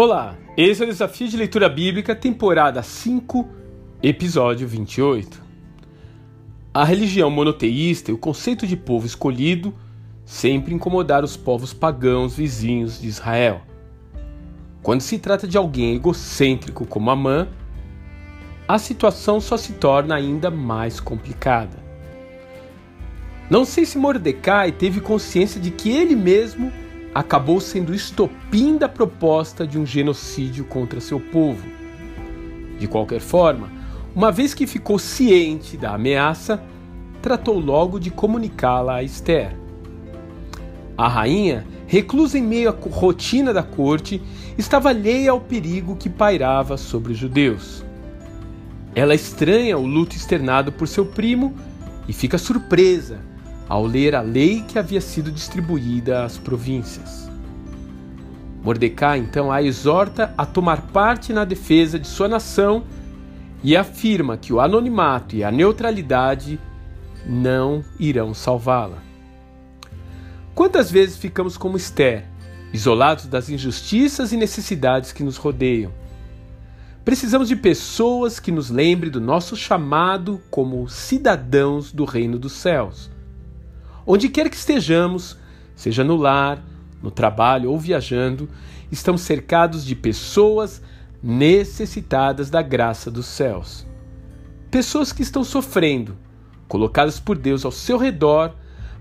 Olá, esse é o Desafio de Leitura Bíblica, temporada 5, episódio 28. A religião monoteísta e o conceito de povo escolhido sempre incomodaram os povos pagãos vizinhos de Israel. Quando se trata de alguém egocêntrico como Amã, a situação só se torna ainda mais complicada. Não sei se Mordecai teve consciência de que ele mesmo acabou sendo estopim da proposta de um genocídio contra seu povo. De qualquer forma, uma vez que ficou ciente da ameaça, tratou logo de comunicá-la a Esther. A rainha, reclusa em meio à rotina da corte, estava alheia ao perigo que pairava sobre os judeus. Ela estranha o luto externado por seu primo e fica surpresa ao ler a lei que havia sido distribuída às províncias. Mordecai então a exorta a tomar parte na defesa de sua nação e afirma que o anonimato e a neutralidade não irão salvá-la. Quantas vezes ficamos como Esther, isolados das injustiças e necessidades que nos rodeiam? Precisamos de pessoas que nos lembrem do nosso chamado como cidadãos do reino dos céus Onde quer que estejamos, seja no lar, no trabalho ou viajando, estamos cercados de pessoas necessitadas da graça dos céus. Pessoas que estão sofrendo, colocadas por Deus ao seu redor,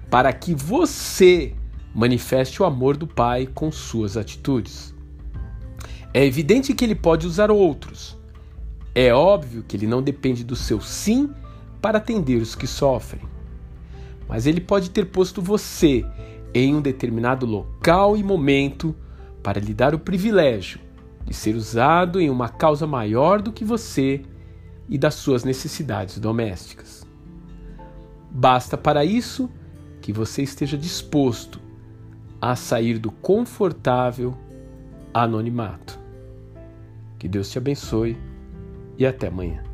para que você manifeste o amor do Pai com suas atitudes. É evidente que ele pode usar outros. É óbvio que ele não depende do seu sim para atender os que sofrem mas ele pode ter posto você em um determinado local e momento para lhe dar o privilégio de ser usado em uma causa maior do que você e das suas necessidades domésticas. Basta para isso que você esteja disposto a sair do confortável anonimato. Que Deus te abençoe e até amanhã.